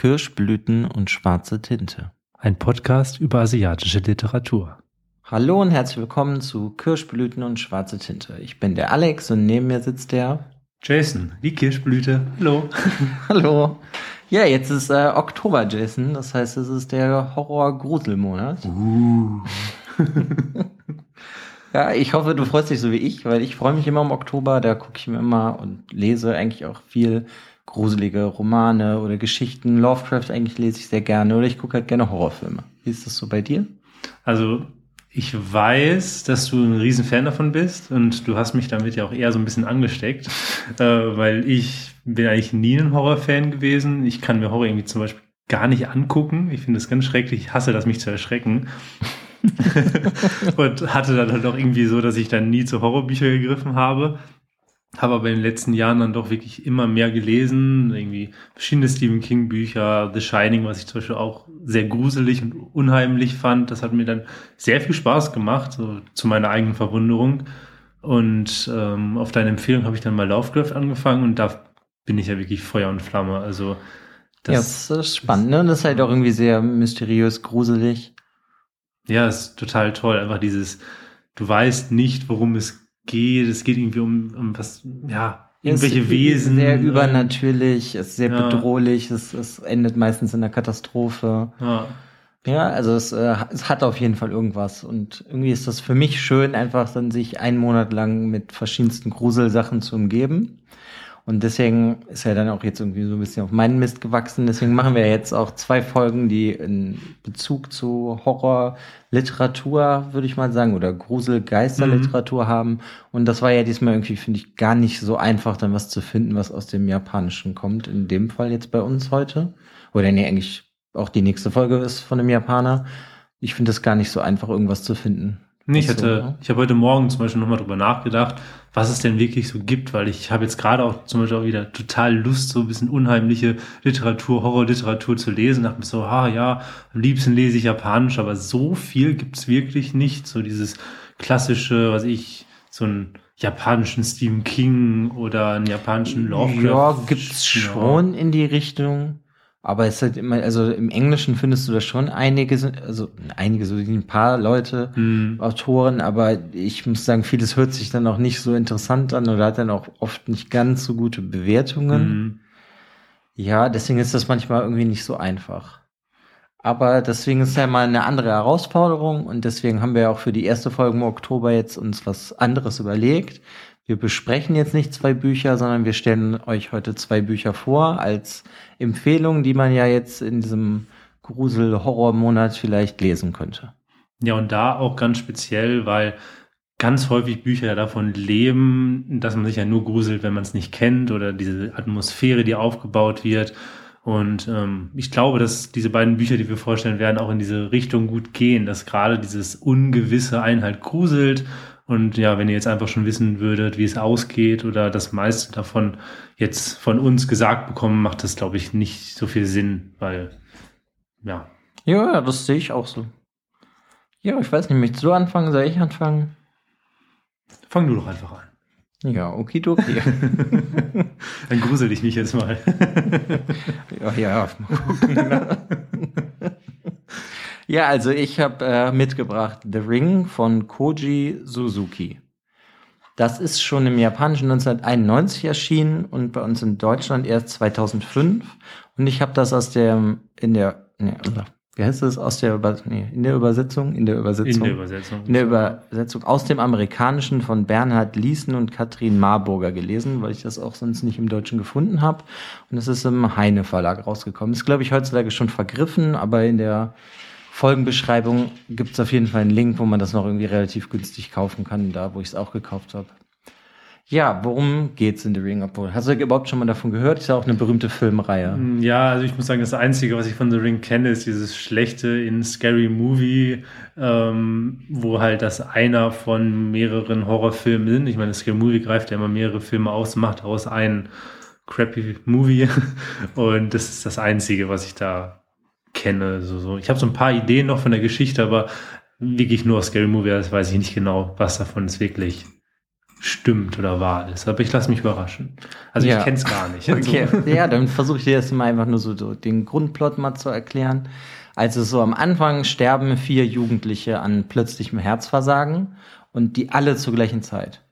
Kirschblüten und schwarze Tinte. Ein Podcast über asiatische Literatur. Hallo und herzlich willkommen zu Kirschblüten und schwarze Tinte. Ich bin der Alex und neben mir sitzt der Jason, die Kirschblüte. Hallo. Hallo. Ja, jetzt ist äh, Oktober, Jason. Das heißt, es ist der Horror-Gruselmonat. Uh. ja, ich hoffe, du freust dich so wie ich, weil ich freue mich immer im Oktober. Da gucke ich mir immer und lese eigentlich auch viel gruselige Romane oder Geschichten. Lovecraft eigentlich lese ich sehr gerne oder ich gucke halt gerne Horrorfilme. Wie ist das so bei dir? Also ich weiß, dass du ein Riesenfan davon bist und du hast mich damit ja auch eher so ein bisschen angesteckt, äh, weil ich bin eigentlich nie ein Horrorfan gewesen. Ich kann mir Horror irgendwie zum Beispiel gar nicht angucken. Ich finde das ganz schrecklich. Ich hasse das, mich zu erschrecken. und hatte dann halt auch irgendwie so, dass ich dann nie zu Horrorbüchern gegriffen habe habe aber in den letzten Jahren dann doch wirklich immer mehr gelesen, irgendwie verschiedene Stephen King Bücher, The Shining, was ich zum Beispiel auch sehr gruselig und unheimlich fand. Das hat mir dann sehr viel Spaß gemacht, so zu meiner eigenen Verwunderung. Und ähm, auf deine Empfehlung habe ich dann mal Lovecraft angefangen und da bin ich ja wirklich Feuer und Flamme. Also das, ja, das ist spannend, ne? Und das ist halt auch irgendwie sehr mysteriös, gruselig. Ja, ist total toll. Einfach dieses, du weißt nicht, worum es geht. Es geht irgendwie um, um was, ja, irgendwelche es Wesen. Sehr übernatürlich, es ist sehr ja. bedrohlich, es, es endet meistens in einer Katastrophe. Ja. Ja, also es, äh, es hat auf jeden Fall irgendwas. Und irgendwie ist das für mich schön, einfach dann sich einen Monat lang mit verschiedensten Gruselsachen zu umgeben. Und deswegen ist er dann auch jetzt irgendwie so ein bisschen auf meinen Mist gewachsen. Deswegen machen wir jetzt auch zwei Folgen, die in Bezug zu Horrorliteratur, würde ich mal sagen, oder Grusel-Geisterliteratur mhm. haben. Und das war ja diesmal irgendwie, finde ich, gar nicht so einfach, dann was zu finden, was aus dem Japanischen kommt. In dem Fall jetzt bei uns heute. Oder nee, eigentlich auch die nächste Folge ist von einem Japaner. Ich finde es gar nicht so einfach, irgendwas zu finden. Nee, ich hatte, ich habe heute Morgen zum Beispiel nochmal drüber nachgedacht, was es denn wirklich so gibt, weil ich habe jetzt gerade auch zum Beispiel auch wieder total Lust, so ein bisschen unheimliche Literatur, Horrorliteratur zu lesen. Da dachte mir so, ah ja, am liebsten lese ich Japanisch, aber so viel gibt's wirklich nicht. So dieses klassische, was ich, so ein japanischen Stephen King oder einen japanischen Lovecraft. Ja, gibt's schon in die Richtung. Aber es ist halt immer, also im Englischen findest du da schon einige, also einige, so ein paar Leute, mhm. Autoren, aber ich muss sagen, vieles hört sich dann auch nicht so interessant an oder hat dann auch oft nicht ganz so gute Bewertungen. Mhm. Ja, deswegen ist das manchmal irgendwie nicht so einfach. Aber deswegen ist ja mal eine andere Herausforderung und deswegen haben wir ja auch für die erste Folge im Oktober jetzt uns was anderes überlegt. Wir besprechen jetzt nicht zwei Bücher, sondern wir stellen euch heute zwei Bücher vor als Empfehlung, die man ja jetzt in diesem Grusel-Horror-Monat vielleicht lesen könnte. Ja, und da auch ganz speziell, weil ganz häufig Bücher davon leben, dass man sich ja nur gruselt, wenn man es nicht kennt oder diese Atmosphäre, die aufgebaut wird. Und ähm, ich glaube, dass diese beiden Bücher, die wir vorstellen werden, auch in diese Richtung gut gehen, dass gerade dieses Ungewisse einen halt gruselt und ja, wenn ihr jetzt einfach schon wissen würdet, wie es ausgeht oder das meiste davon jetzt von uns gesagt bekommen, macht das, glaube ich, nicht so viel Sinn, weil, ja. Ja, das sehe ich auch so. Ja, ich weiß nicht, möchtest du anfangen? Soll ich anfangen? Fang du doch einfach an. Ja, okidoki. Dann grusel ich mich jetzt mal. ja, ja, mal gucken. Ja, also ich habe äh, mitgebracht The Ring von Koji Suzuki. Das ist schon im Japanischen 1991 erschienen und bei uns in Deutschland erst 2005. Und ich habe das aus der, in der, nee, wie heißt das, aus der, nee, in der Übersetzung, in der Übersetzung, in der Übersetzung, in der Übersetzung aus dem Amerikanischen von Bernhard Liesen und Katrin Marburger gelesen, weil ich das auch sonst nicht im Deutschen gefunden habe. Und es ist im Heine Verlag rausgekommen. Ist, glaube ich, heutzutage schon vergriffen, aber in der Folgenbeschreibung gibt es auf jeden Fall einen Link, wo man das noch irgendwie relativ günstig kaufen kann, da wo ich es auch gekauft habe. Ja, worum geht's in The Ring of Hast du überhaupt schon mal davon gehört? Ist ja auch eine berühmte Filmreihe. Mm, ja, also ich muss sagen, das Einzige, was ich von The Ring kenne, ist dieses schlechte in Scary Movie, ähm, wo halt das einer von mehreren Horrorfilmen sind. Ich meine, Scary Movie greift ja immer mehrere Filme aus, macht aus einen crappy Movie. Und das ist das Einzige, was ich da kenne. So, so. Ich habe so ein paar Ideen noch von der Geschichte, aber wirklich nur aus Scary Movie, das weiß ich nicht genau, was davon ist wirklich stimmt oder wahr ist. Aber ich lasse mich überraschen. Also ja. ich kenne es gar nicht. Okay. ja, dann versuche ich dir jetzt mal einfach nur so, so den Grundplot mal zu erklären. Also so am Anfang sterben vier Jugendliche an plötzlichem Herzversagen und die alle zur gleichen Zeit.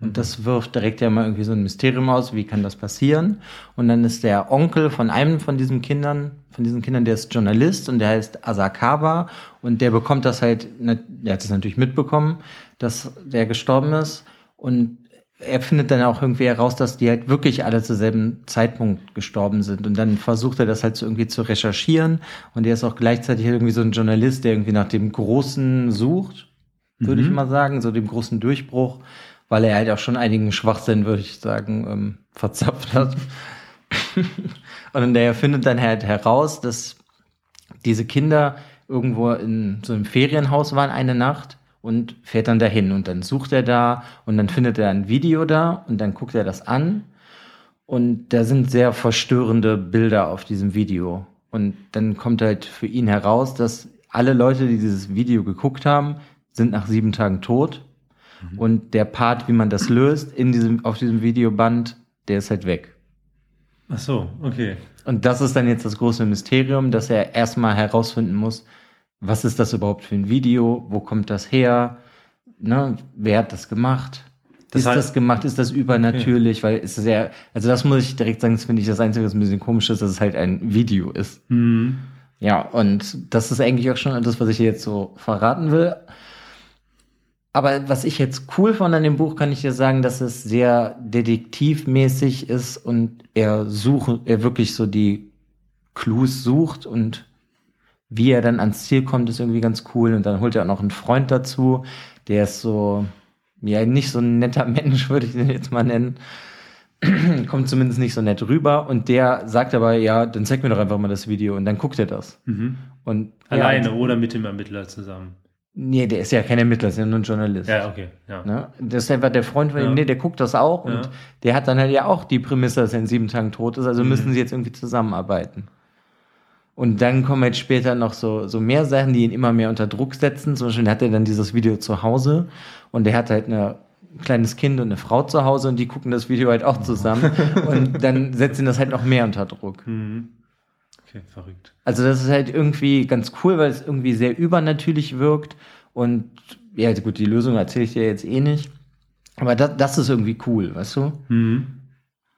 Und das wirft direkt ja mal irgendwie so ein Mysterium aus, wie kann das passieren? Und dann ist der Onkel von einem von diesen Kindern, von diesen Kindern, der ist Journalist und der heißt Asakawa und der bekommt das halt, der hat es natürlich mitbekommen, dass der gestorben ist und er findet dann auch irgendwie heraus, dass die halt wirklich alle zu selben Zeitpunkt gestorben sind. Und dann versucht er das halt so irgendwie zu recherchieren. Und er ist auch gleichzeitig irgendwie so ein Journalist, der irgendwie nach dem Großen sucht, würde mhm. ich mal sagen, so dem großen Durchbruch weil er halt auch schon einigen Schwachsinn, würde ich sagen, ähm, verzapft hat. und der findet dann halt heraus, dass diese Kinder irgendwo in so einem Ferienhaus waren eine Nacht und fährt dann dahin. Und dann sucht er da und dann findet er ein Video da und dann guckt er das an. Und da sind sehr verstörende Bilder auf diesem Video. Und dann kommt halt für ihn heraus, dass alle Leute, die dieses Video geguckt haben, sind nach sieben Tagen tot Mhm. Und der Part, wie man das löst, in diesem, auf diesem Videoband, der ist halt weg. Ach so, okay. Und das ist dann jetzt das große Mysterium, dass er erstmal herausfinden muss, was ist das überhaupt für ein Video, wo kommt das her, ne? wer hat das gemacht, das ist heißt, das gemacht, ist das übernatürlich, okay. weil es ist ja, also das muss ich direkt sagen, das finde ich das Einzige, was ein bisschen komisch ist, dass es halt ein Video ist. Mhm. Ja, und das ist eigentlich auch schon das, was ich jetzt so verraten will. Aber was ich jetzt cool fand an dem Buch, kann ich dir sagen, dass es sehr detektivmäßig ist und er sucht, er wirklich so die Clues sucht und wie er dann ans Ziel kommt, ist irgendwie ganz cool. Und dann holt er auch noch einen Freund dazu, der ist so, ja, nicht so ein netter Mensch, würde ich den jetzt mal nennen. kommt zumindest nicht so nett rüber und der sagt aber, ja, dann zeig mir doch einfach mal das Video und dann guckt er das. Mhm. Und, Alleine ja, oder mit dem Ermittler zusammen. Nee, der ist ja kein Ermittler, ist ja nur ein Journalist. Ja, okay. Ja. Ne? Das ist einfach der Freund von ihm, nee, der guckt das auch und ja. der hat dann halt ja auch die Prämisse, dass er in sieben Tagen tot ist, also mhm. müssen sie jetzt irgendwie zusammenarbeiten. Und dann kommen jetzt später noch so, so mehr Sachen, die ihn immer mehr unter Druck setzen. Zum Beispiel hat er dann dieses Video zu Hause und der hat halt eine, ein kleines Kind und eine Frau zu Hause und die gucken das Video halt auch zusammen und dann setzt ihn das halt noch mehr unter Druck. Mhm. Okay, verrückt. Also das ist halt irgendwie ganz cool, weil es irgendwie sehr übernatürlich wirkt. Und ja, gut, die Lösung erzähle ich dir jetzt eh nicht. Aber das, das ist irgendwie cool, weißt du? Mhm.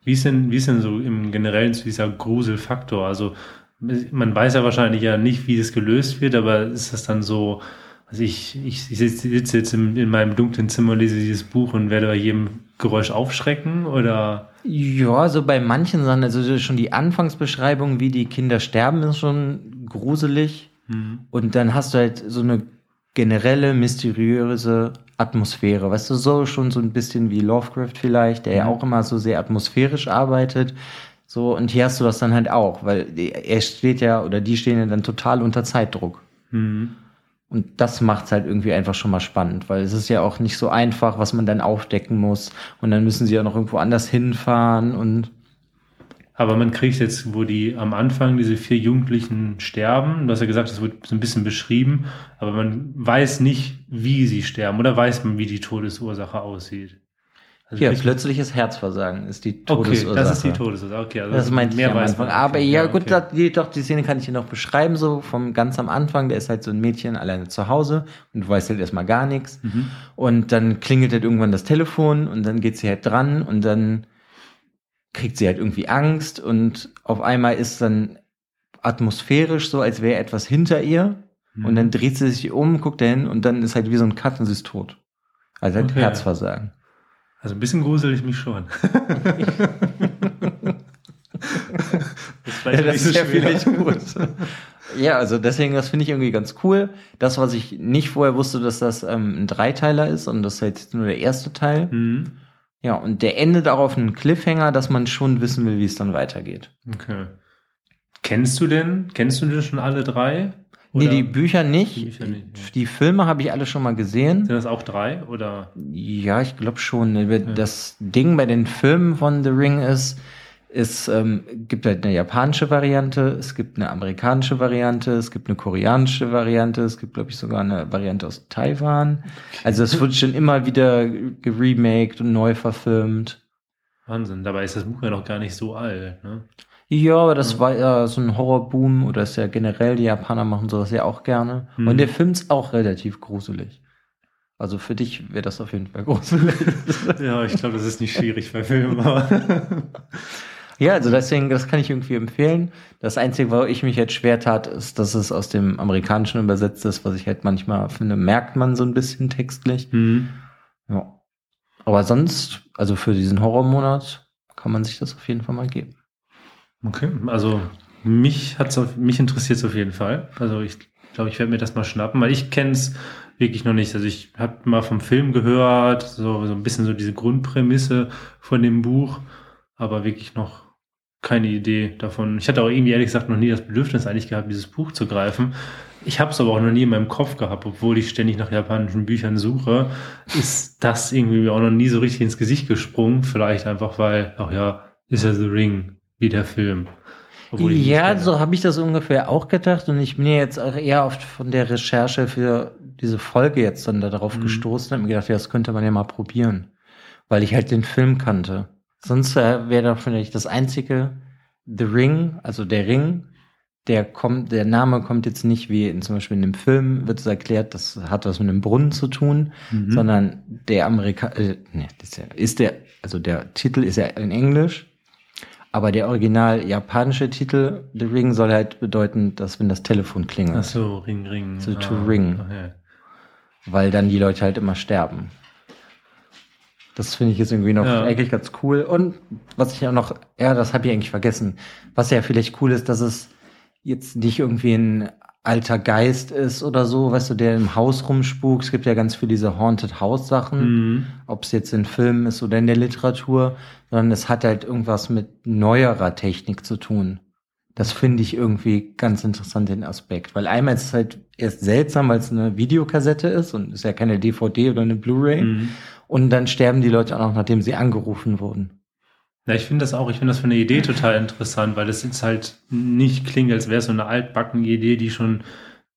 Wie ist denn, wie ist denn so im Generellen dieser Gruselfaktor? Also man weiß ja wahrscheinlich ja nicht, wie das gelöst wird, aber ist das dann so, also ich, ich, ich sitze jetzt in, in meinem dunklen Zimmer, lese dieses Buch und werde bei jedem Geräusch aufschrecken oder? Ja, so bei manchen Sachen, also schon die Anfangsbeschreibung, wie die Kinder sterben, ist schon gruselig. Mhm. Und dann hast du halt so eine generelle, mysteriöse Atmosphäre. Weißt du, so schon so ein bisschen wie Lovecraft vielleicht, der mhm. ja auch immer so sehr atmosphärisch arbeitet. So, und hier hast du das dann halt auch, weil er steht ja, oder die stehen ja dann total unter Zeitdruck. Mhm. Und das macht's halt irgendwie einfach schon mal spannend, weil es ist ja auch nicht so einfach, was man dann aufdecken muss. Und dann müssen sie ja noch irgendwo anders hinfahren und. Aber man kriegt jetzt, wo die am Anfang diese vier Jugendlichen sterben, du hast ja gesagt, das wird so ein bisschen beschrieben, aber man weiß nicht, wie sie sterben oder weiß man, wie die Todesursache aussieht. Also ja, plötzliches Herzversagen ist die Todesursache. Okay, das ist die Todesursache. Okay, also das meinte mehr ich am Anfang. Aber okay, ja, gut, okay. die, doch, die Szene kann ich dir noch beschreiben, so vom ganz am Anfang. Der ist halt so ein Mädchen alleine zu Hause und du weißt halt erstmal gar nichts. Mhm. Und dann klingelt halt irgendwann das Telefon und dann geht sie halt dran und dann kriegt sie halt irgendwie Angst und auf einmal ist dann atmosphärisch so, als wäre etwas hinter ihr. Mhm. Und dann dreht sie sich um, guckt dahin und dann ist halt wie so ein Cut und sie ist tot. Also halt okay. Herzversagen. Also ein bisschen grusel ich mich schon. das, ja, das ist ja vielleicht gut. ja, also deswegen, das finde ich irgendwie ganz cool. Das, was ich nicht vorher wusste, dass das ähm, ein Dreiteiler ist und das ist jetzt nur der erste Teil. Mhm. Ja, und der endet auch auf einen Cliffhanger, dass man schon wissen will, wie es dann weitergeht. Okay. Kennst du denn, kennst du denn schon alle drei? Oder? Nee, die Bücher nicht. Die, Bücher nicht, ja. die Filme habe ich alle schon mal gesehen. Sind das auch drei oder? Ja, ich glaube schon. Das Ding bei den Filmen von The Ring ist, Es ähm, gibt halt eine japanische Variante, es gibt eine amerikanische Variante, es gibt eine koreanische Variante, es gibt, glaube ich, sogar eine Variante aus Taiwan. Also es wird schon immer wieder geremaked und neu verfilmt. Wahnsinn, dabei ist das Buch ja noch gar nicht so alt, ne? Ja, aber das war ja so ein Horrorboom oder ist ja generell, die Japaner machen sowas ja auch gerne. Mhm. Und der Film ist auch relativ gruselig. Also für dich wäre das auf jeden Fall gruselig. ja, ich glaube, das ist nicht schwierig bei Filmen. ja, also deswegen, das kann ich irgendwie empfehlen. Das Einzige, wo ich mich jetzt schwer tat, ist, dass es aus dem Amerikanischen übersetzt ist, was ich halt manchmal finde, merkt man so ein bisschen textlich. Mhm. Ja. Aber sonst, also für diesen Horrormonat, kann man sich das auf jeden Fall mal geben. Okay, also mich hat's auf, mich interessiert es auf jeden Fall. Also ich glaube, ich werde mir das mal schnappen, weil ich kenne es wirklich noch nicht. Also ich habe mal vom Film gehört, so, so ein bisschen so diese Grundprämisse von dem Buch, aber wirklich noch keine Idee davon. Ich hatte auch irgendwie ehrlich gesagt noch nie das Bedürfnis eigentlich gehabt, dieses Buch zu greifen. Ich habe es aber auch noch nie in meinem Kopf gehabt, obwohl ich ständig nach japanischen Büchern suche. Ist das irgendwie auch noch nie so richtig ins Gesicht gesprungen? Vielleicht einfach, weil, ach ja, ist ja The Ring wie der Film. Ja, so habe ich das ungefähr auch gedacht und ich bin ja jetzt auch eher oft von der Recherche für diese Folge jetzt dann darauf mhm. gestoßen und mir gedacht, ja, das könnte man ja mal probieren, weil ich halt den Film kannte. Sonst äh, wäre da vielleicht das einzige The Ring, also der Ring, der kommt, der Name kommt jetzt nicht wie in, zum Beispiel in dem Film wird es erklärt, das hat was mit einem Brunnen zu tun, mhm. sondern der Amerika, äh, nee, das ist, ja, ist der, also der Titel ist ja in Englisch aber der original japanische Titel, The Ring, soll halt bedeuten, dass wenn das Telefon klingelt. Ach so, Ring, Ring. So, to ah, ring. Okay. Weil dann die Leute halt immer sterben. Das finde ich jetzt irgendwie noch ja. eigentlich ganz cool. Und was ich auch noch, ja, das habe ich eigentlich vergessen. Was ja vielleicht cool ist, dass es jetzt nicht irgendwie ein alter Geist ist oder so, weißt du, der im Haus rumspukt. Es gibt ja ganz viele diese Haunted House Sachen, mhm. ob es jetzt in Filmen ist oder in der Literatur, sondern es hat halt irgendwas mit neuerer Technik zu tun. Das finde ich irgendwie ganz interessant, den Aspekt. Weil einmal ist es halt erst seltsam, weil es eine Videokassette ist und ist ja keine DVD oder eine Blu-ray. Mhm. Und dann sterben die Leute auch noch, nachdem sie angerufen wurden. Ja, ich finde das auch, ich finde das für eine Idee total interessant, weil es jetzt halt nicht klingt, als wäre es so eine altbacken Idee, die schon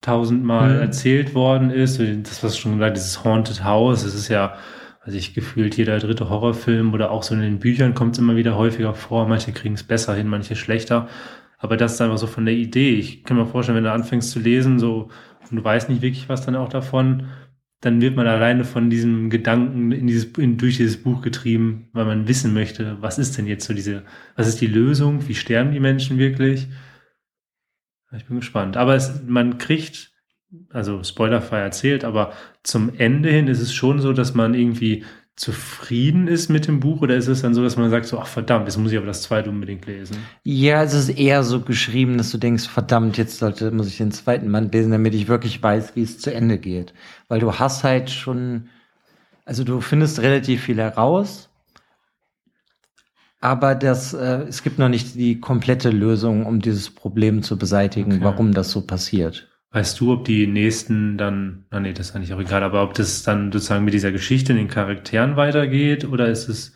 tausendmal mhm. erzählt worden ist. Das, was schon gesagt, dieses Haunted House, das ist ja, also ich gefühlt jeder dritte Horrorfilm oder auch so in den Büchern kommt es immer wieder häufiger vor. Manche kriegen es besser hin, manche schlechter. Aber das ist einfach so von der Idee. Ich kann mir vorstellen, wenn du anfängst zu lesen, so, und du weißt nicht wirklich was dann auch davon, dann wird man alleine von diesem Gedanken in dieses, in, durch dieses Buch getrieben, weil man wissen möchte, was ist denn jetzt so diese, was ist die Lösung, wie sterben die Menschen wirklich? Ich bin gespannt. Aber es, man kriegt, also spoilerfrei erzählt, aber zum Ende hin ist es schon so, dass man irgendwie zufrieden ist mit dem Buch oder ist es dann so, dass man sagt so, ach verdammt, jetzt muss ich aber das zweite unbedingt lesen? Ja, es ist eher so geschrieben, dass du denkst, verdammt, jetzt sollte, muss ich den zweiten Band lesen, damit ich wirklich weiß, wie es zu Ende geht. Weil du hast halt schon, also du findest relativ viel heraus, aber das, äh, es gibt noch nicht die komplette Lösung, um dieses Problem zu beseitigen, okay. warum das so passiert. Weißt du, ob die nächsten dann, na nee, das ist eigentlich auch egal, aber ob das dann sozusagen mit dieser Geschichte in den Charakteren weitergeht oder ist es.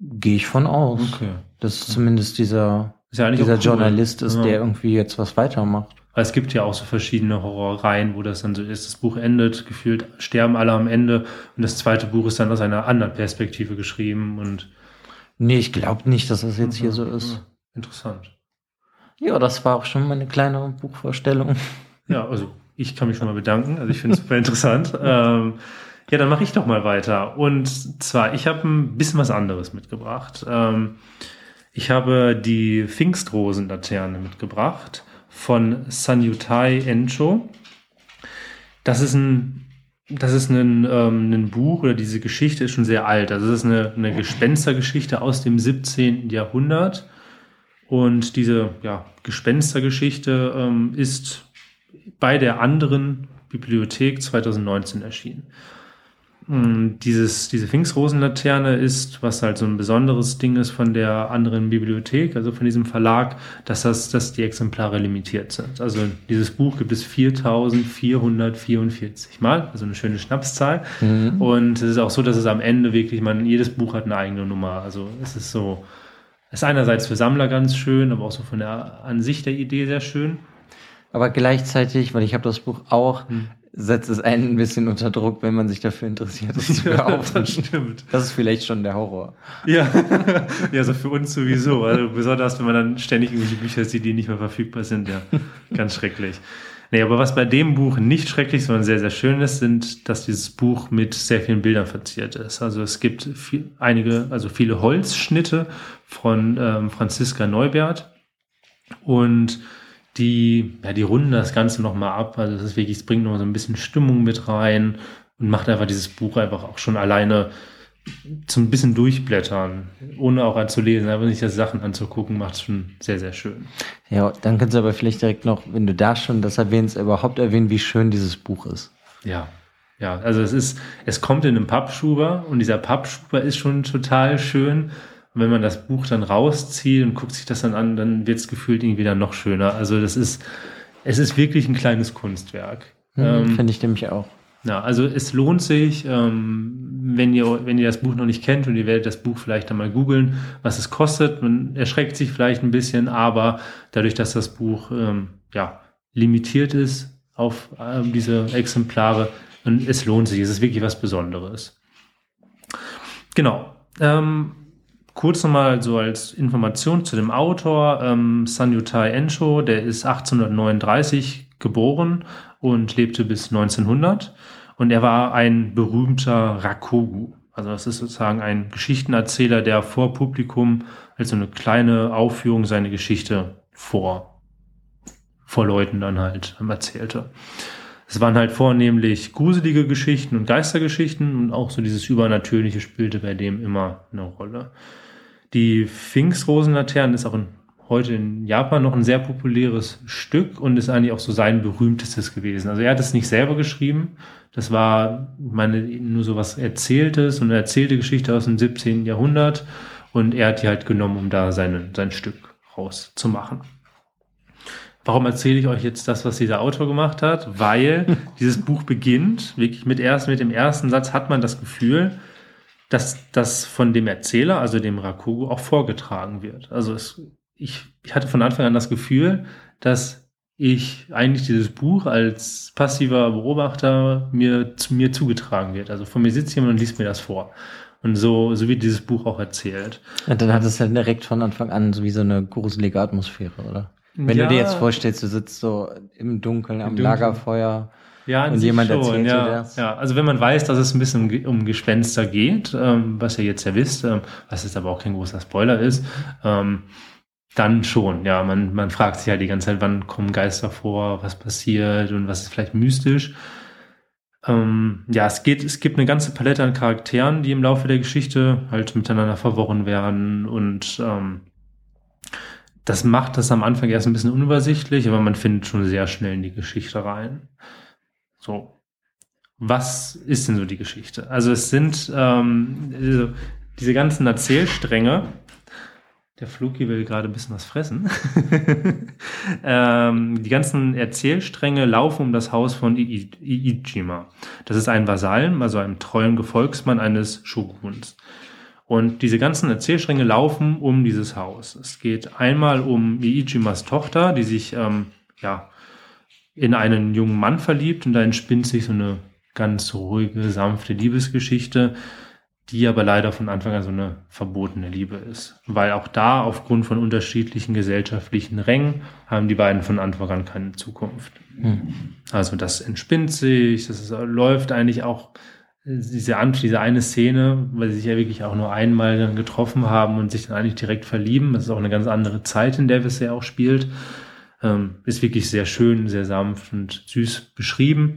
Gehe ich von aus. Okay. Dass okay. zumindest dieser, ja dieser cool. Journalist ist, ja. der irgendwie jetzt was weitermacht. Weil es gibt ja auch so verschiedene Horrorreihen, wo das dann so ist, das Buch endet, gefühlt sterben alle am Ende und das zweite Buch ist dann aus einer anderen Perspektive geschrieben und. Nee, ich glaube nicht, dass das jetzt hier so ist. Interessant. Ja, das war auch schon meine kleine Buchvorstellung. Ja, also ich kann mich schon mal bedanken. Also ich finde es super interessant. Ähm, ja, dann mache ich doch mal weiter. Und zwar, ich habe ein bisschen was anderes mitgebracht. Ähm, ich habe die Pfingstrosenlaterne mitgebracht von Sanyutai Encho. Das ist ein das ist ein, ähm, ein Buch oder diese Geschichte ist schon sehr alt. Also es ist eine, eine Gespenstergeschichte aus dem 17. Jahrhundert. Und diese ja, Gespenstergeschichte ähm, ist bei der anderen Bibliothek 2019 erschienen. Mm, dieses, diese Pfingstrosенlaterne ist, was halt so ein besonderes Ding ist von der anderen Bibliothek, also von diesem Verlag, dass das, dass die Exemplare limitiert sind. Also dieses Buch gibt es 4444 Mal, also eine schöne Schnapszahl. Mhm. Und es ist auch so, dass es am Ende wirklich, man, jedes Buch hat eine eigene Nummer. Also es ist so, ist einerseits für Sammler ganz schön, aber auch so von der Ansicht der Idee sehr schön. Aber gleichzeitig, weil ich habe das Buch auch, hm. setzt es einen ein bisschen unter Druck, wenn man sich dafür interessiert, das zu kaufen. das stimmt. Das ist vielleicht schon der Horror. Ja, ja, so für uns sowieso. Also besonders, wenn man dann ständig irgendwelche Bücher sieht, die nicht mehr verfügbar sind, ja, ganz schrecklich. Nee, aber was bei dem Buch nicht schrecklich, sondern sehr, sehr schön ist, sind, dass dieses Buch mit sehr vielen Bildern verziert ist. Also es gibt viel, einige, also viele Holzschnitte von ähm, Franziska Neubert und die, ja, die runden das Ganze nochmal ab. Also es ist wirklich, es bringt noch so ein bisschen Stimmung mit rein und macht einfach dieses Buch einfach auch schon alleine zum bisschen durchblättern, ohne auch anzulesen, aber nicht das Sachen anzugucken, macht es schon sehr, sehr schön. Ja, dann kannst du aber vielleicht direkt noch, wenn du da schon das erwähnst, überhaupt erwähnen, wie schön dieses Buch ist. Ja, ja, also es ist, es kommt in einem Pappschuber und dieser Pappschuber ist schon total schön. Und wenn man das Buch dann rauszieht und guckt sich das dann an, dann wird es gefühlt irgendwie dann noch schöner. Also das ist, es ist wirklich ein kleines Kunstwerk. Mhm, ähm, Finde ich nämlich auch. Ja, also es lohnt sich, ähm, wenn ihr, wenn ihr das Buch noch nicht kennt und ihr werdet das Buch vielleicht einmal googeln, was es kostet. Man erschreckt sich vielleicht ein bisschen, aber dadurch, dass das Buch ähm, ja, limitiert ist auf ähm, diese Exemplare, und es lohnt sich. Es ist wirklich was Besonderes. Genau. Ähm, kurz nochmal so als Information zu dem Autor. Ähm, Sanyutai Ensho, der ist 1839 geboren und lebte bis 1900. Und er war ein berühmter Rakogu. Also das ist sozusagen ein Geschichtenerzähler, der vor Publikum als so eine kleine Aufführung seine Geschichte vor, vor Leuten dann halt erzählte. Es waren halt vornehmlich gruselige Geschichten und Geistergeschichten und auch so dieses Übernatürliche spielte bei dem immer eine Rolle. Die Pfingstrosentaternen ist auch in heute in Japan noch ein sehr populäres Stück und ist eigentlich auch so sein berühmtestes gewesen. Also er hat es nicht selber geschrieben. Das war, meine, nur so was Erzähltes und eine erzählte Geschichte aus dem 17. Jahrhundert. Und er hat die halt genommen, um da seine, sein Stück rauszumachen. Warum erzähle ich euch jetzt das, was dieser Autor gemacht hat? Weil dieses Buch beginnt, wirklich mit erst, mit dem ersten Satz hat man das Gefühl, dass das von dem Erzähler, also dem Rakugo, auch vorgetragen wird. Also es ich, ich hatte von Anfang an das Gefühl, dass ich eigentlich dieses Buch als passiver Beobachter mir zu mir zugetragen wird. Also von mir sitzt jemand und liest mir das vor. Und so, so wird dieses Buch auch erzählt. Ja, dann hat es ja direkt von Anfang an so wie so eine gruselige Atmosphäre, oder? Wenn ja, du dir jetzt vorstellst, du sitzt so im Dunkeln am Dunkeln. Lagerfeuer ja, und jemand schon, erzählt ja, dir das. Ja, also wenn man weiß, dass es ein bisschen um, Gespenster geht, ähm, was ihr jetzt ja wisst, ähm, was jetzt aber auch kein großer Spoiler ist, ähm, dann schon, ja. Man, man fragt sich halt die ganze Zeit, wann kommen Geister vor, was passiert und was ist vielleicht mystisch. Ähm, ja, es geht, es gibt eine ganze Palette an Charakteren, die im Laufe der Geschichte halt miteinander verworren werden und ähm, das macht das am Anfang erst ein bisschen unübersichtlich, aber man findet schon sehr schnell in die Geschichte rein. So. Was ist denn so die Geschichte? Also es sind ähm, also diese ganzen Erzählstränge, der Fluki will gerade ein bisschen was fressen. ähm, die ganzen Erzählstränge laufen um das Haus von Iijima. Das ist ein Vasallen, also ein treuen Gefolgsmann eines Shoguns. Und diese ganzen Erzählstränge laufen um dieses Haus. Es geht einmal um Iijimas Tochter, die sich ähm, ja, in einen jungen Mann verliebt und da entspinnt sich so eine ganz ruhige, sanfte Liebesgeschichte die aber leider von Anfang an so eine verbotene Liebe ist. Weil auch da aufgrund von unterschiedlichen gesellschaftlichen Rängen haben die beiden von Anfang an keine Zukunft. Mhm. Also das entspinnt sich, das läuft eigentlich auch diese, diese eine Szene, weil sie sich ja wirklich auch nur einmal dann getroffen haben und sich dann eigentlich direkt verlieben. Das ist auch eine ganz andere Zeit, in der es ja auch spielt. Ähm, ist wirklich sehr schön, sehr sanft und süß beschrieben.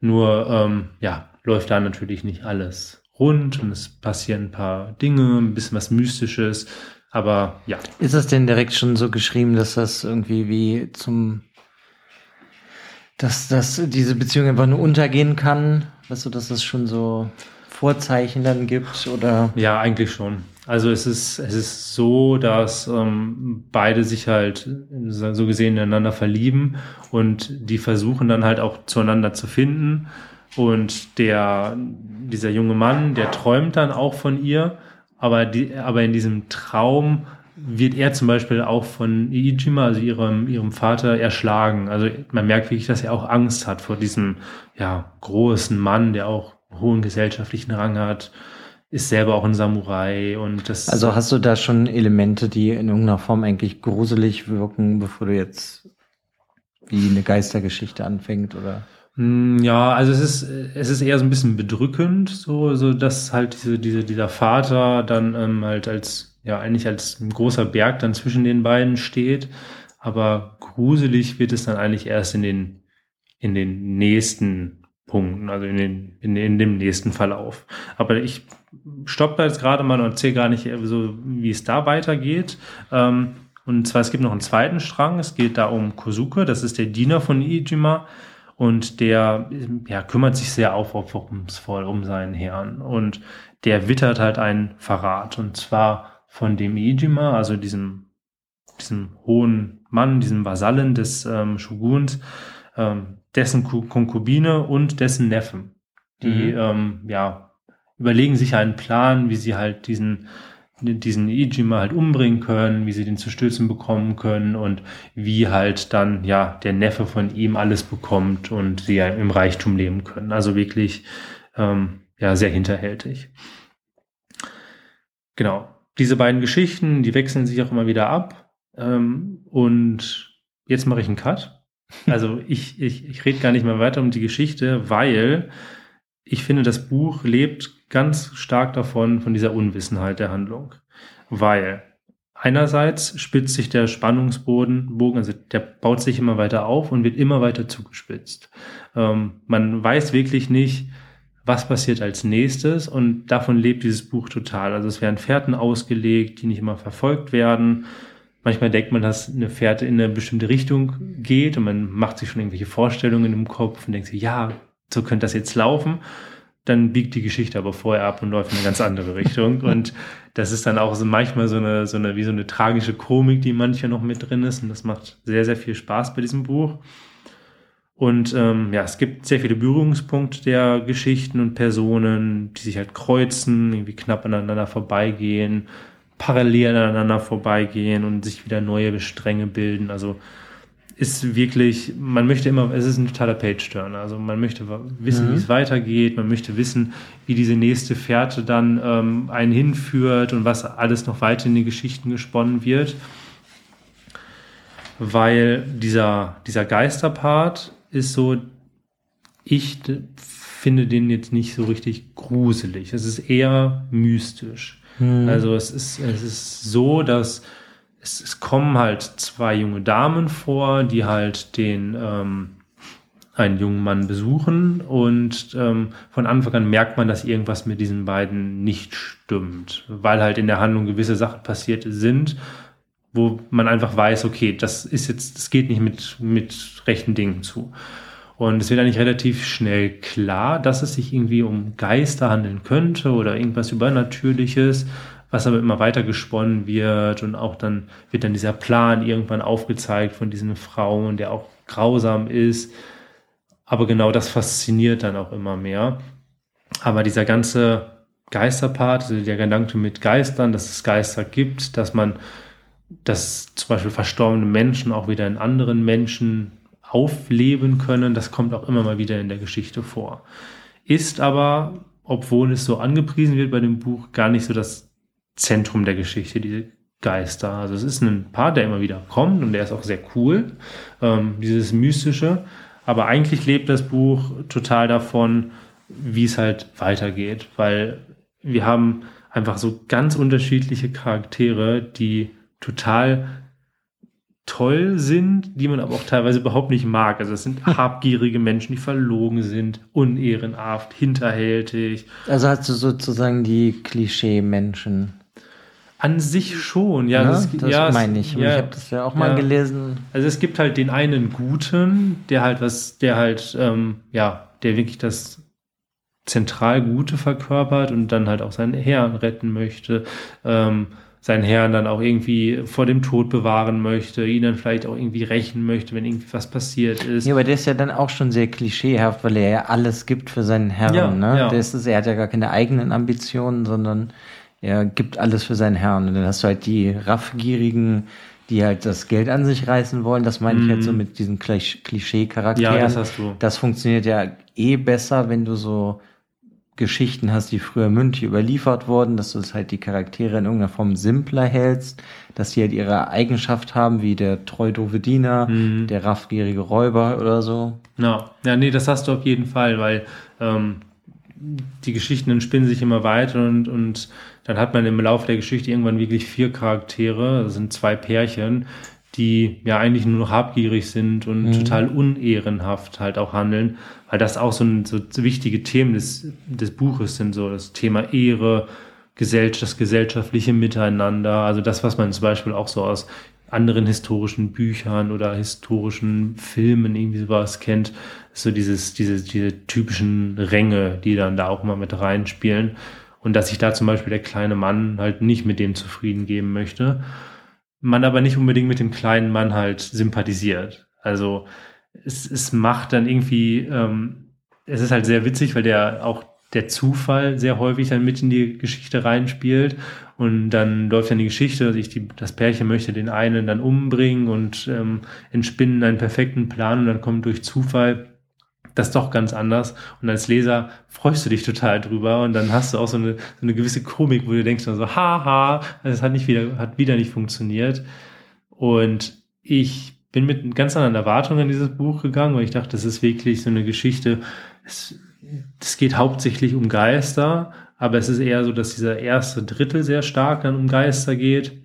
Nur, ähm, ja, läuft da natürlich nicht alles rund und es passieren ein paar Dinge, ein bisschen was Mystisches. Aber ja. Ist das denn direkt schon so geschrieben, dass das irgendwie wie zum, dass, dass diese Beziehung einfach nur untergehen kann? Weißt du, dass es schon so Vorzeichen dann gibt oder? Ja, eigentlich schon. Also es ist, es ist so, dass ähm, beide sich halt so gesehen ineinander verlieben und die versuchen dann halt auch zueinander zu finden. Und der, dieser junge Mann, der träumt dann auch von ihr, aber, die, aber in diesem Traum wird er zum Beispiel auch von Iijima, also ihrem, ihrem Vater, erschlagen. Also man merkt wirklich, dass er auch Angst hat vor diesem ja, großen Mann, der auch hohen gesellschaftlichen Rang hat, ist selber auch ein Samurai und das. Also hast du da schon Elemente, die in irgendeiner Form eigentlich gruselig wirken, bevor du jetzt wie eine Geistergeschichte anfängt oder? Hm, ja, also es ist, es ist eher so ein bisschen bedrückend, so, so dass halt diese, diese, dieser Vater dann ähm, halt als, ja, eigentlich als ein großer Berg dann zwischen den beiden steht. Aber gruselig wird es dann eigentlich erst in den, in den nächsten Punkten, also in, den, in, in dem nächsten Verlauf. Aber ich stoppe da jetzt gerade mal und erzähle gar nicht so, wie es da weitergeht. Ähm, und zwar, es gibt noch einen zweiten Strang. Es geht da um Kosuke, das ist der Diener von Iijima. Und der ja, kümmert sich sehr aufopferungsvoll um seinen Herrn. Und der wittert halt einen Verrat. Und zwar von dem Iijima, also diesem, diesem hohen Mann, diesem Vasallen des ähm, Shoguns, ähm, dessen Konkubine und dessen Neffen. Die mhm. ähm, ja, überlegen sich einen Plan, wie sie halt diesen diesen Ijima halt umbringen können, wie sie den zu stürzen bekommen können und wie halt dann ja der Neffe von ihm alles bekommt und sie ja im Reichtum leben können. Also wirklich ähm, ja sehr hinterhältig. Genau. Diese beiden Geschichten, die wechseln sich auch immer wieder ab. Ähm, und jetzt mache ich einen Cut. Also ich, ich, ich rede gar nicht mehr weiter um die Geschichte, weil ich finde, das Buch lebt ganz stark davon, von dieser Unwissenheit der Handlung. Weil einerseits spitzt sich der Spannungsboden, Bogen, also der baut sich immer weiter auf und wird immer weiter zugespitzt. Ähm, man weiß wirklich nicht, was passiert als nächstes und davon lebt dieses Buch total. Also es werden Fährten ausgelegt, die nicht immer verfolgt werden. Manchmal denkt man, dass eine Fährte in eine bestimmte Richtung geht und man macht sich schon irgendwelche Vorstellungen im Kopf und denkt sich, ja, so könnte das jetzt laufen. Dann biegt die Geschichte aber vorher ab und läuft in eine ganz andere Richtung. Und das ist dann auch so manchmal so eine, so eine, wie so eine tragische Komik, die manchmal noch mit drin ist. Und das macht sehr, sehr viel Spaß bei diesem Buch. Und ähm, ja, es gibt sehr viele Berührungspunkte der Geschichten und Personen, die sich halt kreuzen, irgendwie knapp aneinander vorbeigehen, parallel aneinander vorbeigehen und sich wieder neue Stränge bilden. Also ist wirklich, man möchte immer, es ist ein totaler Page-Turner. Also man möchte wissen, mhm. wie es weitergeht, man möchte wissen, wie diese nächste Fährte dann ähm, einen hinführt und was alles noch weiter in die Geschichten gesponnen wird. Weil dieser, dieser Geisterpart ist so, ich finde den jetzt nicht so richtig gruselig. Es ist eher mystisch. Mhm. Also es ist, es ist so, dass es, es kommen halt zwei junge Damen vor, die halt den ähm, einen jungen Mann besuchen und ähm, von Anfang an merkt man, dass irgendwas mit diesen beiden nicht stimmt, weil halt in der Handlung gewisse Sachen passiert sind, wo man einfach weiß, okay, das ist jetzt, das geht nicht mit, mit rechten Dingen zu. Und es wird eigentlich relativ schnell klar, dass es sich irgendwie um Geister handeln könnte oder irgendwas Übernatürliches was aber immer weiter gesponnen wird und auch dann wird dann dieser Plan irgendwann aufgezeigt von diesen Frauen, der auch grausam ist. Aber genau das fasziniert dann auch immer mehr. Aber dieser ganze Geisterpart, also der Gedanke mit Geistern, dass es Geister gibt, dass man, dass zum Beispiel verstorbene Menschen auch wieder in anderen Menschen aufleben können, das kommt auch immer mal wieder in der Geschichte vor. Ist aber, obwohl es so angepriesen wird bei dem Buch, gar nicht so das Zentrum der Geschichte, diese Geister. Also es ist ein Paar, der immer wieder kommt und der ist auch sehr cool, ähm, dieses Mystische. Aber eigentlich lebt das Buch total davon, wie es halt weitergeht, weil wir haben einfach so ganz unterschiedliche Charaktere, die total toll sind, die man aber auch teilweise überhaupt nicht mag. Also es sind habgierige Menschen, die verlogen sind, unehrenhaft, hinterhältig. Also hast du sozusagen die Klischee-Menschen. An sich schon, ja. ja das, das ja, meine ich. Ja, ich habe das ja auch mal ja. gelesen. Also es gibt halt den einen Guten, der halt was, der halt, ähm, ja, der wirklich das zentral Gute verkörpert und dann halt auch seinen Herrn retten möchte, ähm, seinen Herrn dann auch irgendwie vor dem Tod bewahren möchte, ihn dann vielleicht auch irgendwie rächen möchte, wenn irgendwie was passiert ist. Ja, aber der ist ja dann auch schon sehr klischeehaft, weil er ja alles gibt für seinen Herrn. Ja, ne? Ja. Der ist, er hat ja gar keine eigenen Ambitionen, sondern er gibt alles für seinen Herrn. Und dann hast du halt die raffgierigen, die halt das Geld an sich reißen wollen. Das meine ich halt so Mhm. mit diesen Klischee-Charakteren. Ja, das hast du. Das funktioniert ja eh besser, wenn du so Geschichten hast, die früher mündlich überliefert wurden, dass du es halt die Charaktere in irgendeiner Form simpler hältst, dass die halt ihre Eigenschaft haben, wie der treu doofe Diener, Mhm. der raffgierige Räuber oder so. Ja, ja, nee, das hast du auf jeden Fall, weil ähm, die Geschichten entspinnen sich immer weiter und, und dann hat man im Laufe der Geschichte irgendwann wirklich vier Charaktere, das sind zwei Pärchen, die ja eigentlich nur noch habgierig sind und Mhm. total unehrenhaft halt auch handeln, weil das auch so, ein, so wichtige Themen des, des Buches sind, so das Thema Ehre, Gesell das gesellschaftliche Miteinander, also das, was man zum Beispiel auch so aus anderen historischen Büchern oder historischen Filmen irgendwie sowas kennt, so dieses, diese, diese typischen Ränge, die dann da auch mal mit reinspielen. Und dass sich da zum Beispiel der kleine Mann halt nicht mit dem zufrieden geben möchte. Man aber nicht unbedingt mit dem kleinen Mann halt sympathisiert. Also es, es macht dann irgendwie, ähm, es ist halt sehr witzig, weil der auch der Zufall sehr häufig dann mit in die Geschichte reinspielt. Und dann läuft dann die Geschichte, ich die, das Pärchen möchte den einen dann umbringen und ähm, entspinnen einen perfekten Plan und dann kommt durch Zufall das doch ganz anders. Und als Leser freust du dich total drüber und dann hast du auch so eine, so eine gewisse Komik, wo du denkst so, haha, es hat nicht wieder, hat wieder nicht funktioniert. Und ich bin mit ganz anderen Erwartungen in dieses Buch gegangen, weil ich dachte, das ist wirklich so eine Geschichte. Es, es geht hauptsächlich um Geister, aber es ist eher so, dass dieser erste Drittel sehr stark dann um Geister geht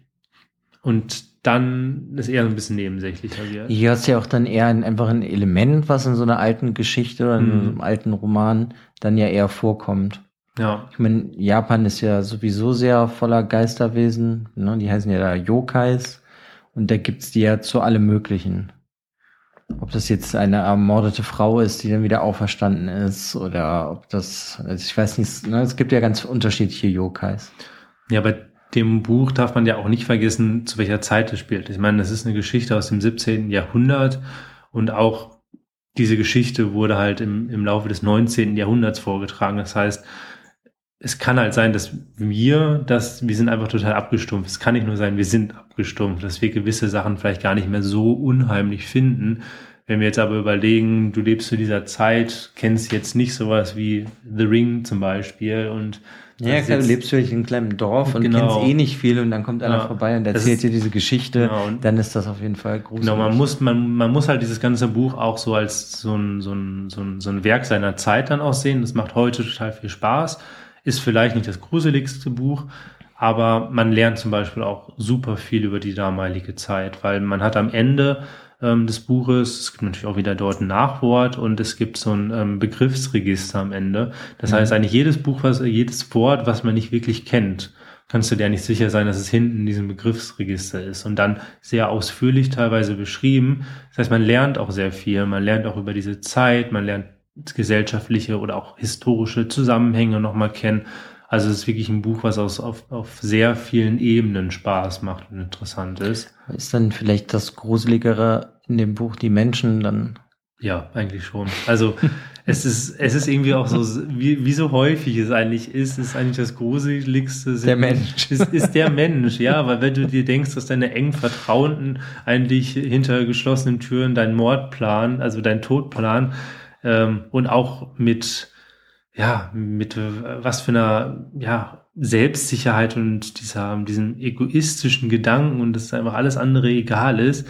und dann ist eher so ein bisschen nebensächlicher wird. Hier hast du ja auch dann eher ein, einfach ein Element, was in so einer alten Geschichte oder in Mhm. so einem alten Roman dann ja eher vorkommt. Ja, Ich meine, Japan ist ja sowieso sehr voller Geisterwesen. Ne? Die heißen ja da Yokais. Und da gibt's die ja zu allem Möglichen. Ob das jetzt eine ermordete Frau ist, die dann wieder auferstanden ist, oder ob das, also ich weiß nicht, ne? es gibt ja ganz unterschiedliche Yokais. Ja, bei dem Buch darf man ja auch nicht vergessen, zu welcher Zeit es spielt. Ich meine, das ist eine Geschichte aus dem 17. Jahrhundert und auch diese Geschichte wurde halt im, im Laufe des 19. Jahrhunderts vorgetragen. Das heißt, es kann halt sein, dass wir, dass wir sind einfach total abgestumpft. Es kann nicht nur sein, wir sind abgestumpft, dass wir gewisse Sachen vielleicht gar nicht mehr so unheimlich finden. Wenn wir jetzt aber überlegen, du lebst zu dieser Zeit, kennst jetzt nicht sowas wie The Ring zum Beispiel und Ja, das klar, du lebst vielleicht in einem kleinen Dorf und Genau. kennst eh nicht viel und dann kommt einer Ja. vorbei und erzählt dir diese Geschichte, Genau, und- dann ist das auf jeden Fall gruselig. Genau, man muss, man, man muss halt dieses ganze Buch auch so als so ein, so, ein, so, ein, so ein Werk seiner Zeit dann aussehen. Das macht heute total viel Spaß. Ist vielleicht nicht das gruseligste Buch, aber man lernt zum Beispiel auch super viel über die damalige Zeit, weil man hat am Ende ähm, des Buches, es gibt natürlich auch wieder dort ein Nachwort und es gibt so ein ähm, Begriffsregister am Ende. Das Mhm. heißt, eigentlich jedes Buch, was, jedes Wort, was man nicht wirklich kennt, kannst du dir nicht sicher sein, dass es hinten in diesem Begriffsregister ist und dann sehr ausführlich teilweise beschrieben. Das heißt, man lernt auch sehr viel, man lernt auch über diese Zeit, man lernt gesellschaftliche oder auch historische Zusammenhänge nochmal kennen. Also es ist wirklich ein Buch, was aus, auf, auf sehr vielen Ebenen Spaß macht und interessant ist. Ist dann vielleicht das Gruseligere in dem Buch die Menschen dann? Ja, eigentlich schon. Also es ist, es ist irgendwie auch so, wie, wie so häufig es eigentlich ist, ist eigentlich das Gruseligste. sind- Der Mensch. Ist, ist der Mensch, ja, weil wenn du dir denkst, dass deine engen Vertrauten eigentlich hinter geschlossenen Türen deinen Mordplan, also deinen Todplan ähm, und auch mit, ja, mit äh, was für einer, ja, Selbstsicherheit und dieser, diesem egoistischen Gedanken und dass einfach alles andere egal ist,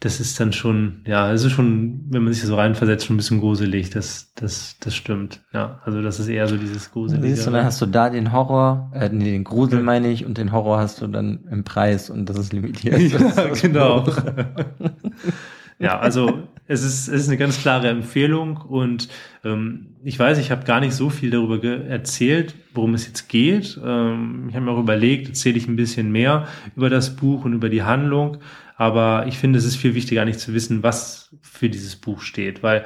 das ist dann schon, ja, es ist schon, wenn man sich so reinversetzt, schon ein bisschen gruselig. Das, das, das stimmt. Ja, also das ist eher so dieses Gruselige. Siehst du, dann hast du da den Horror, äh, nee, den Grusel meine ich, und den Horror hast du dann im Preis und das ist limitiert. Das ist ja, das genau. Ja, also es ist, es ist eine ganz klare Empfehlung und ähm, ich weiß, ich habe gar nicht so viel darüber erzählt, worum es jetzt geht. Ähm, ich habe mir auch überlegt, erzähle ich ein bisschen mehr über das Buch und über die Handlung, aber ich finde, es ist viel wichtiger, nicht zu wissen, was für dieses Buch steht, weil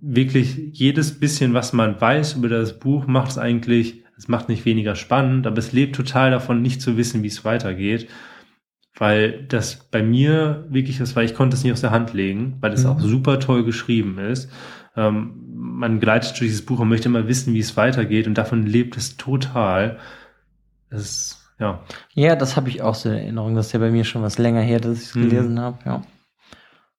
wirklich jedes bisschen, was man weiß über das Buch, macht es eigentlich, es macht nicht weniger spannend, aber es lebt total davon, nicht zu wissen, wie es weitergeht weil das bei mir wirklich das war, ich konnte es nicht aus der Hand legen, weil es Mhm. auch super toll geschrieben ist. Ähm, man gleitet durch dieses Buch und möchte immer wissen, wie es weitergeht und davon lebt es total. ist, ja. Ja, das habe ich auch so in Erinnerung. Das ist ja bei mir schon was länger her, dass ich es mhm. gelesen habe, ja.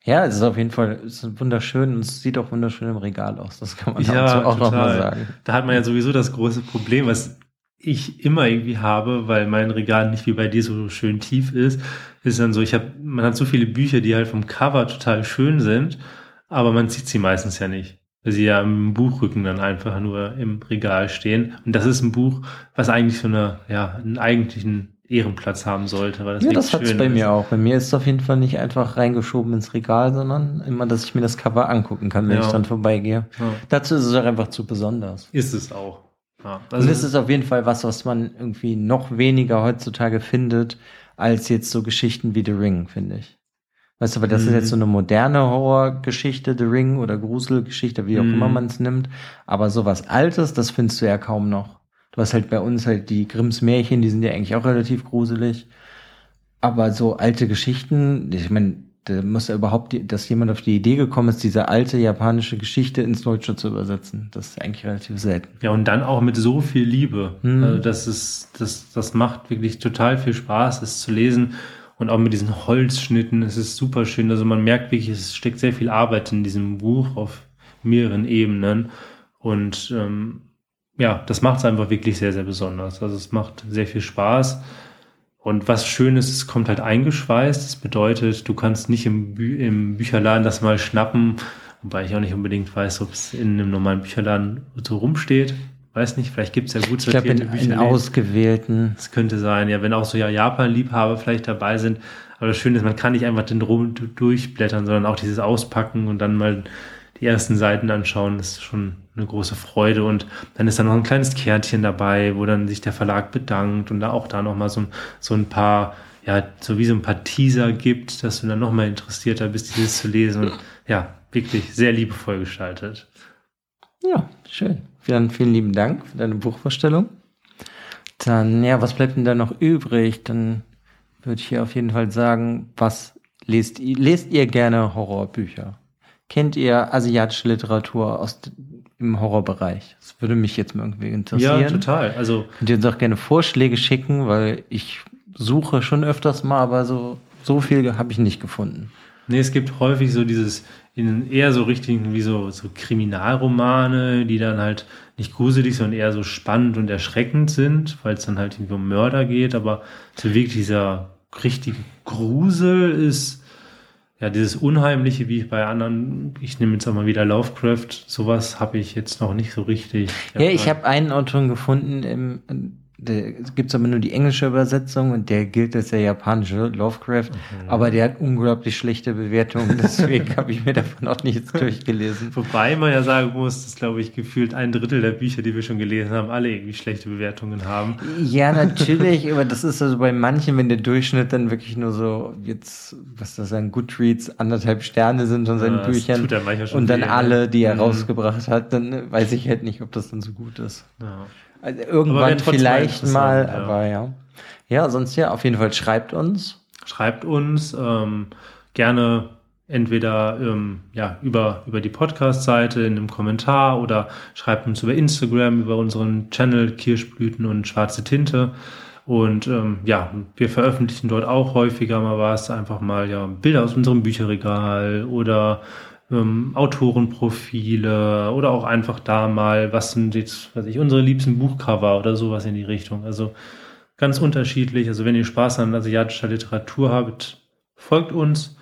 Ja, es ist auf jeden Fall es ist wunderschön und es sieht auch wunderschön im Regal aus. Das kann man ja, auch nochmal sagen. Da hat man ja sowieso das große Problem, was ich immer irgendwie habe, weil mein Regal nicht wie bei dir so schön tief ist, ist dann so, ich habe, man hat so viele Bücher, die halt vom Cover total schön sind, aber man sieht sie meistens ja nicht. Weil sie ja im Buchrücken dann einfach nur im Regal stehen. Und das ist ein Buch, was eigentlich so eine, ja, einen eigentlichen Ehrenplatz haben sollte. Weil das ja, das hat es bei ist. mir auch. Bei mir ist es auf jeden Fall nicht einfach reingeschoben ins Regal, sondern immer, dass ich mir das Cover angucken kann, wenn ja. ich dann vorbeigehe. Ja. Dazu ist es auch einfach zu besonders. Ist es auch. Ja, also und es ist auf jeden Fall was, was man irgendwie noch weniger heutzutage findet, als jetzt so Geschichten wie The Ring, finde ich. Weißt du, weil das mhm. ist jetzt so eine moderne Horrorgeschichte, The Ring oder Gruselgeschichte, wie auch mhm. immer man es nimmt. Aber sowas Altes, das findest du ja kaum noch. Du hast halt bei uns halt die Grimms Märchen, die sind ja eigentlich auch relativ gruselig. Aber so alte Geschichten, ich meine, da muss ja überhaupt, dass jemand auf die Idee gekommen ist, diese alte japanische Geschichte ins Deutsche zu übersetzen. Das ist eigentlich relativ selten. Ja, und dann auch mit so viel Liebe. Mhm. Also das ist, das, das macht wirklich total viel Spaß, es zu lesen. Und auch mit diesen Holzschnitten, es ist super schön. Also man merkt wirklich, es steckt sehr viel Arbeit in diesem Buch auf mehreren Ebenen. Und ähm, ja, das macht es einfach wirklich sehr, sehr besonders. Also es macht sehr viel Spaß. Und was schön ist, es kommt halt eingeschweißt. Das bedeutet, du kannst nicht im, Bü im Bücherladen das mal schnappen, wobei ich auch nicht unbedingt weiß, ob es in einem normalen Bücherladen so rumsteht. Weiß nicht, vielleicht gibt es ja gut sortierte ich glaub, in, Bücher. In ausgewählten. Es könnte sein, ja, wenn auch so ja Japan-Liebhaber vielleicht dabei sind. Aber das Schöne ist, man kann nicht einfach den rum durchblättern, sondern auch dieses Auspacken und dann mal die ersten Seiten anschauen, das ist schon eine große Freude. Und dann ist da noch ein kleines Kärtchen dabei, wo dann sich der Verlag bedankt und da auch da nochmal so, so ein paar, ja, so wie so ein paar Teaser gibt, dass du dann nochmal interessierter bist, dieses zu lesen. Und ja, wirklich sehr liebevoll gestaltet. Ja, schön. Vielen, vielen lieben Dank für deine Buchvorstellung. Dann, ja, was bleibt denn da noch übrig? Dann würde ich hier auf jeden Fall sagen, was lest lest ihr gerne Horrorbücher? Kennt ihr asiatische Literatur aus im Horrorbereich? Das würde mich jetzt mal irgendwie interessieren. Ja, total. Also könnt ihr uns auch gerne Vorschläge schicken, weil ich suche schon öfters mal, aber so so viel habe ich nicht gefunden. Nee, es gibt häufig so dieses in eher so richtigen wie so, so Kriminalromane, die dann halt nicht gruselig, sondern eher so spannend und erschreckend sind, weil es dann halt irgendwie um Mörder geht, aber so wirklich dieser richtige Grusel ist ja, dieses Unheimliche, wie bei anderen, ich nehme jetzt auch mal wieder Lovecraft, sowas habe ich jetzt noch nicht so richtig. Ja, ich habe einen Autoren gefunden im, gibt es aber nur die englische Übersetzung und der gilt als der japanische Lovecraft, mhm. aber der hat unglaublich schlechte Bewertungen, deswegen habe ich mir davon auch nichts durchgelesen. Wobei man ja sagen muss, dass glaube ich gefühlt ein Drittel der Bücher, die wir schon gelesen haben, alle irgendwie schlechte Bewertungen haben. Ja, natürlich, aber das ist also bei manchen, wenn der Durchschnitt dann wirklich nur so jetzt, was das sagen, Goodreads anderthalb Sterne sind von seinen ja, Büchern und dann weh, alle, ne? die er mhm. rausgebracht hat, dann weiß ich halt nicht, ob das dann so gut ist. Ja. Also irgendwann vielleicht mal, ja. aber ja. Ja, sonst ja, auf jeden Fall schreibt uns. Schreibt uns ähm, gerne entweder ähm, ja, über, über die Podcast-Seite in einem Kommentar oder schreibt uns über Instagram, über unseren Channel Kirschblüten und schwarze Tinte. Und ähm, ja, wir veröffentlichen dort auch häufiger mal was, einfach mal ja Bilder aus unserem Bücherregal oder ähm, Autorenprofile oder auch einfach da mal, was sind jetzt, was ich, unsere liebsten Buchcover oder sowas in die Richtung. Also ganz unterschiedlich. Also wenn ihr Spaß an asiatischer Literatur habt, folgt uns,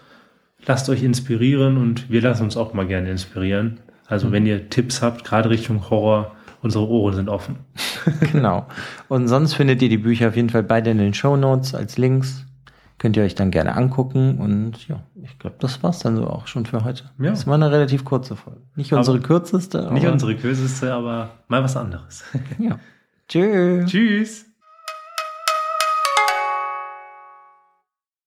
lasst euch inspirieren und wir lassen uns auch mal gerne inspirieren. Also mhm. wenn ihr Tipps habt, gerade Richtung Horror, unsere Ohren sind offen. genau. Und sonst findet ihr die Bücher auf jeden Fall beide in den Show Notes als Links. Könnt ihr euch dann gerne angucken und ja, ich glaube, das war's dann so auch schon für heute. Ja. Das war eine relativ kurze Folge. Nicht unsere aber kürzeste. Nicht unsere kürzeste, aber mal was anderes. ja. Tschüss. Tschüss.